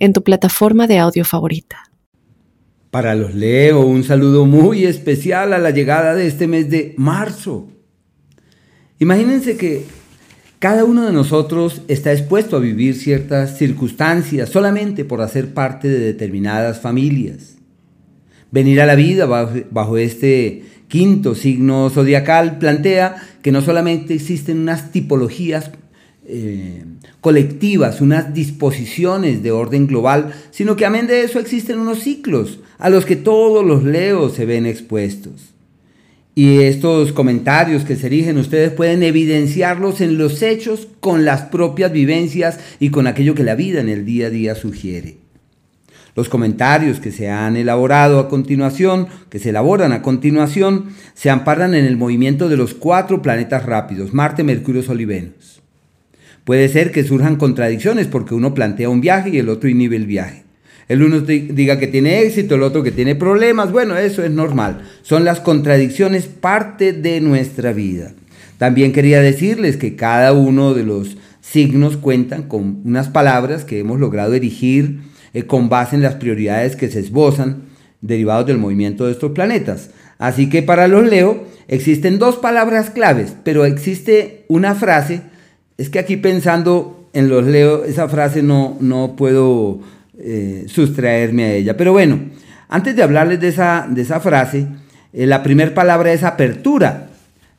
en tu plataforma de audio favorita. Para los Leo, un saludo muy especial a la llegada de este mes de marzo. Imagínense que cada uno de nosotros está expuesto a vivir ciertas circunstancias solamente por hacer parte de determinadas familias. Venir a la vida bajo, este quinto signo zodiacal plantea que no solamente existen unas tipologías eh, colectivas, unas disposiciones de orden global, sino que amén de eso existen unos ciclos a los que todos los leos se ven expuestos. Y estos comentarios que se erigen ustedes pueden evidenciarlos en los hechos con las propias vivencias y con aquello que la vida en el día a día sugiere. Los comentarios que se han elaborado a continuación, que se elaboran a continuación, se amparan en el movimiento de los cuatro planetas rápidos, Marte, Mercurio, Sol y Venus. Puede ser que surjan contradicciones porque uno plantea un viaje y el otro inhibe el viaje. El uno diga que tiene éxito, el otro que tiene problemas. Bueno, eso es normal. Son las contradicciones parte de nuestra vida. También quería decirles que cada uno de los signos cuentan con unas palabras que hemos logrado erigir eh, con base en las prioridades que se esbozan derivados del movimiento de estos planetas. Así que para los Leo existen dos palabras claves, pero existe una frase es que aquí pensando en los leo, esa frase no, no puedo eh, sustraerme a ella. Pero bueno, antes de hablarles de esa, de esa frase, eh, la primera palabra es apertura.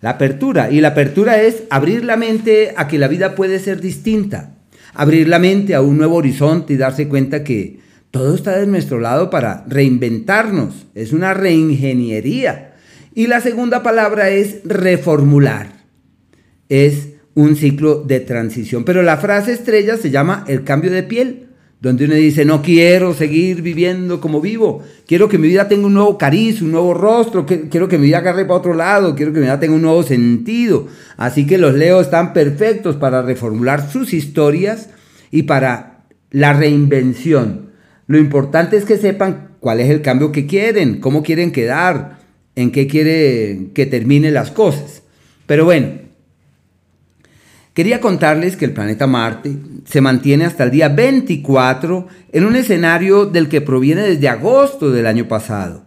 La apertura. Y la apertura es abrir la mente a que la vida puede ser distinta. Abrir la mente a un nuevo horizonte y darse cuenta que todo está de nuestro lado para reinventarnos. Es una reingeniería. Y la segunda palabra es reformular. Es un ciclo de transición. Pero la frase estrella se llama el cambio de piel, donde uno dice, no quiero seguir viviendo como vivo, quiero que mi vida tenga un nuevo cariz, un nuevo rostro, quiero que mi vida agarre para otro lado, quiero que mi vida tenga un nuevo sentido. Así que los Leos están perfectos para reformular sus historias y para la reinvención. Lo importante es que sepan cuál es el cambio que quieren, cómo quieren quedar, en qué quieren que termine las cosas. Pero bueno, Quería contarles que el planeta Marte se mantiene hasta el día 24 en un escenario del que proviene desde agosto del año pasado.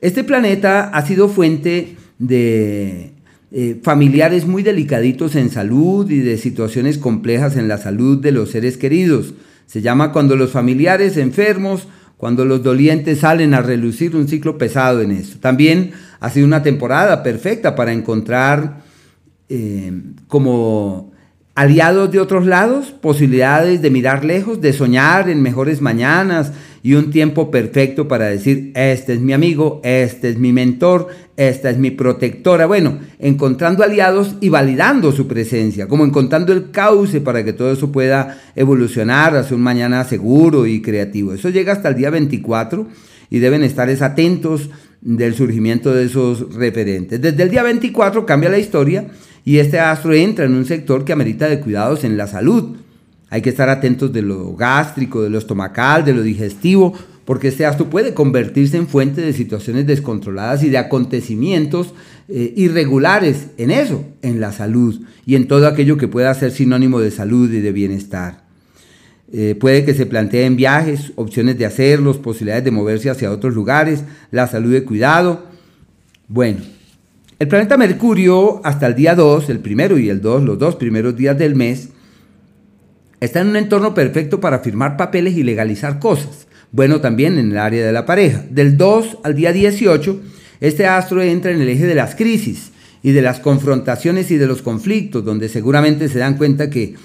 Este planeta ha sido fuente de eh, familiares muy delicaditos en salud y de situaciones complejas en la salud de los seres queridos. Se llama cuando los familiares enfermos, cuando los dolientes salen a relucir un ciclo pesado en esto. También ha sido una temporada perfecta para encontrar eh, como aliados de otros lados, posibilidades de mirar lejos, de soñar en mejores mañanas y un tiempo perfecto para decir, este es mi amigo, este es mi mentor, esta es mi protectora. Bueno, encontrando aliados y validando su presencia, como encontrando el cauce para que todo eso pueda evolucionar hacia un mañana seguro y creativo. Eso llega hasta el día 24 y deben estar atentos del surgimiento de esos referentes. Desde el día 24 cambia la historia y este astro entra en un sector que amerita de cuidados en la salud. Hay que estar atentos de lo gástrico, de lo estomacal, de lo digestivo, porque este astro puede convertirse en fuente de situaciones descontroladas y de acontecimientos eh, irregulares en eso, en la salud y en todo aquello que pueda ser sinónimo de salud y de bienestar. Eh, puede que se planteen viajes, opciones de hacerlos, posibilidades de moverse hacia otros lugares, la salud de cuidado. Bueno, el planeta Mercurio, hasta el día 2, el primero y el 2, los dos primeros días del mes, está en un entorno perfecto para firmar papeles y legalizar cosas. Bueno, también en el área de la pareja. Del 2 al día 18, este astro entra en el eje de las crisis y de las confrontaciones y de los conflictos, donde seguramente se dan cuenta que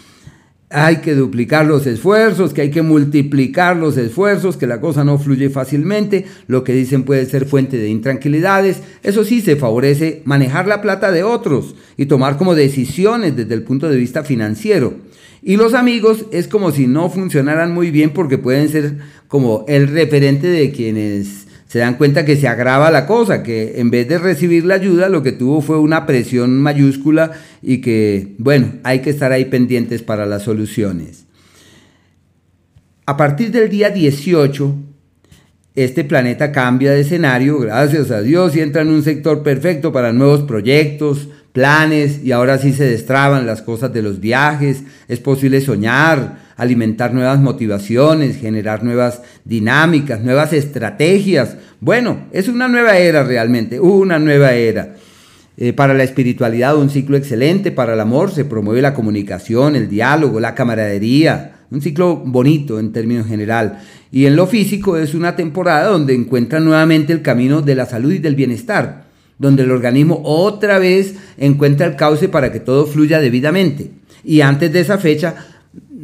hay que duplicar los esfuerzos, que hay que multiplicar los esfuerzos, que la cosa no fluye fácilmente, lo que dicen puede ser fuente de intranquilidades. Eso sí, se favorece manejar la plata de otros y tomar como decisiones desde el punto de vista financiero. Y los amigos es como si no funcionaran muy bien porque pueden ser como el referente de quienes se dan cuenta que se agrava la cosa, que en vez de recibir la ayuda lo que tuvo fue una presión mayúscula y que, bueno, hay que estar ahí pendientes para las soluciones. A partir del día 18, este planeta cambia de escenario, gracias a Dios, y entra en un sector perfecto para nuevos proyectos, planes, y ahora sí se destraban las cosas de los viajes, es posible soñar, alimentar nuevas motivaciones, generar nuevas dinámicas, nuevas estrategias. Bueno, es una nueva era realmente, una nueva era. Eh, para la espiritualidad un ciclo excelente, para el amor se promueve la comunicación, el diálogo, la camaradería, un ciclo bonito en términos general. Y en lo físico es una temporada donde encuentra nuevamente el camino de la salud y del bienestar, donde el organismo otra vez encuentra el cauce para que todo fluya debidamente. Y antes de esa fecha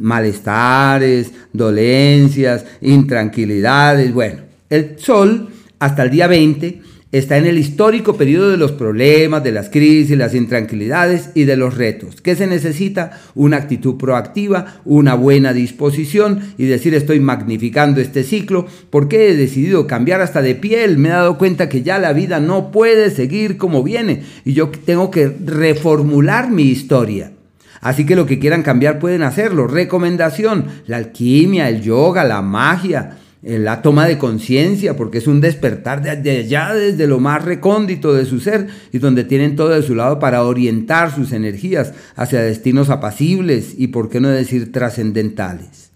malestares, dolencias, intranquilidades. Bueno, el Sol hasta el día 20 está en el histórico periodo de los problemas, de las crisis, las intranquilidades y de los retos. ¿Qué se necesita? Una actitud proactiva, una buena disposición y decir estoy magnificando este ciclo porque he decidido cambiar hasta de piel, me he dado cuenta que ya la vida no puede seguir como viene y yo tengo que reformular mi historia. Así que lo que quieran cambiar pueden hacerlo. Recomendación, la alquimia, el yoga, la magia, eh, la toma de conciencia, porque es un despertar de allá desde lo más recóndito de su ser y donde tienen todo de su lado para orientar sus energías hacia destinos apacibles y, por qué no decir, trascendentales.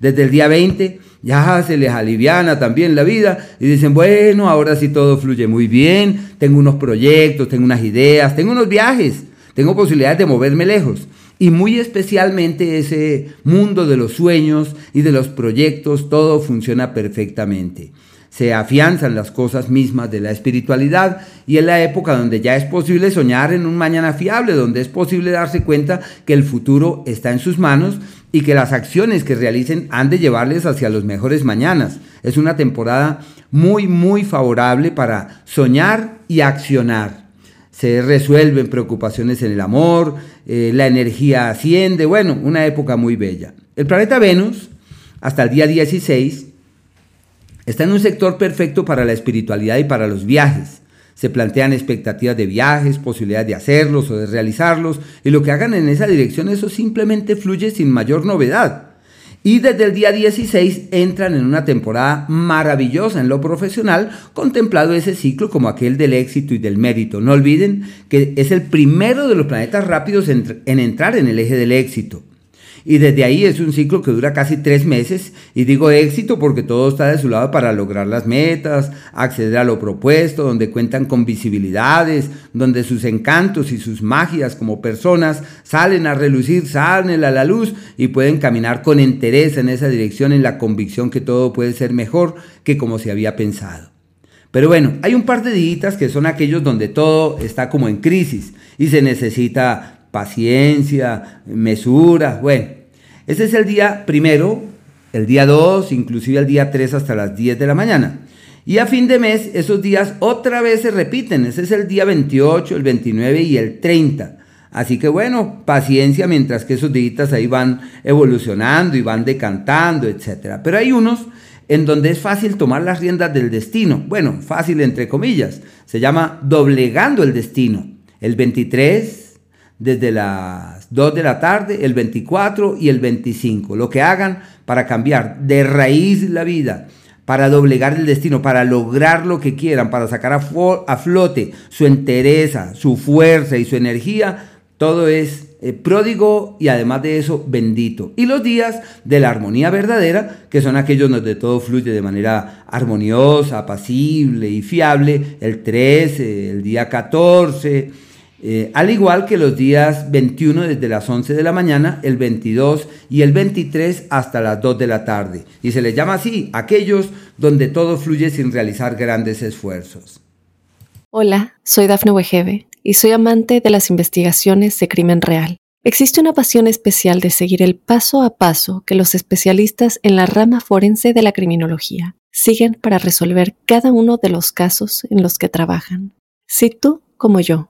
Desde el día 20 ya se les aliviana también la vida y dicen, bueno, ahora sí todo fluye muy bien, tengo unos proyectos, tengo unas ideas, tengo unos viajes tengo posibilidades de moverme lejos. Y muy especialmente ese mundo de los sueños y de los proyectos, todo funciona perfectamente. Se afianzan las cosas mismas de la espiritualidad y es la época donde ya es posible soñar en un mañana fiable, donde es posible darse cuenta que el futuro está en sus manos y que las acciones que realicen han de llevarles hacia los mejores mañanas. Es una temporada muy, muy favorable para soñar y accionar se resuelven preocupaciones en el amor, eh, la energía asciende, bueno, una época muy bella. El planeta Venus, hasta el día 16, está en un sector perfecto para la espiritualidad y para los viajes. Se plantean expectativas de viajes, posibilidades de hacerlos o de realizarlos, y lo que hagan en esa dirección, eso simplemente fluye sin mayor novedad. Y desde el día 16 entran en una temporada maravillosa en lo profesional, contemplado ese ciclo como aquel del éxito y del mérito. No olviden que es el primero de los planetas rápidos en, entrar en el eje del éxito. Y desde ahí es un ciclo que dura casi tres meses. Y digo éxito porque todo está de su lado para lograr las metas, acceder a lo propuesto, donde cuentan con visibilidades, donde sus encantos y sus magias como personas salen a relucir, salen a la luz y pueden caminar con interés en esa dirección, en la convicción que todo puede ser mejor que como se había pensado. Pero bueno, hay un par de días que son aquellos donde todo está como en crisis y se necesita paciencia, mesura. Bueno, ese es el día primero, el día 2, inclusive el día 3 hasta las 10 de la mañana. Y a fin de mes, esos días otra vez se repiten. Ese es el día 28, el 29 y el 30. Así que bueno, paciencia mientras que esos días ahí van evolucionando y van decantando, etc. Pero hay unos en donde es fácil tomar las riendas del destino. Bueno, fácil entre comillas. Se llama doblegando el destino. El 23, desde las 2 de la tarde, el 24 y el 25. Lo que hagan para cambiar de raíz la vida, para doblegar el destino, para lograr lo que quieran, para sacar a, flote su entereza, su fuerza y su energía, todo es eh, pródigo y además de eso bendito. Y los días de la armonía verdadera, que son aquellos donde todo fluye de manera armoniosa, apacible y fiable, el 13, el día 14, eh, al igual que los días 21 desde las 11 de la mañana, el 22 y el 23 hasta las 2 de la tarde. Y se les llama así, aquellos donde todo fluye sin realizar grandes esfuerzos. Hola, soy Dafne Wegebe y soy amante de las investigaciones de crimen real. Existe una pasión especial de seguir el paso a paso que los especialistas en la rama forense de la criminología siguen para resolver cada uno de los casos en los que trabajan. Si tú, como yo,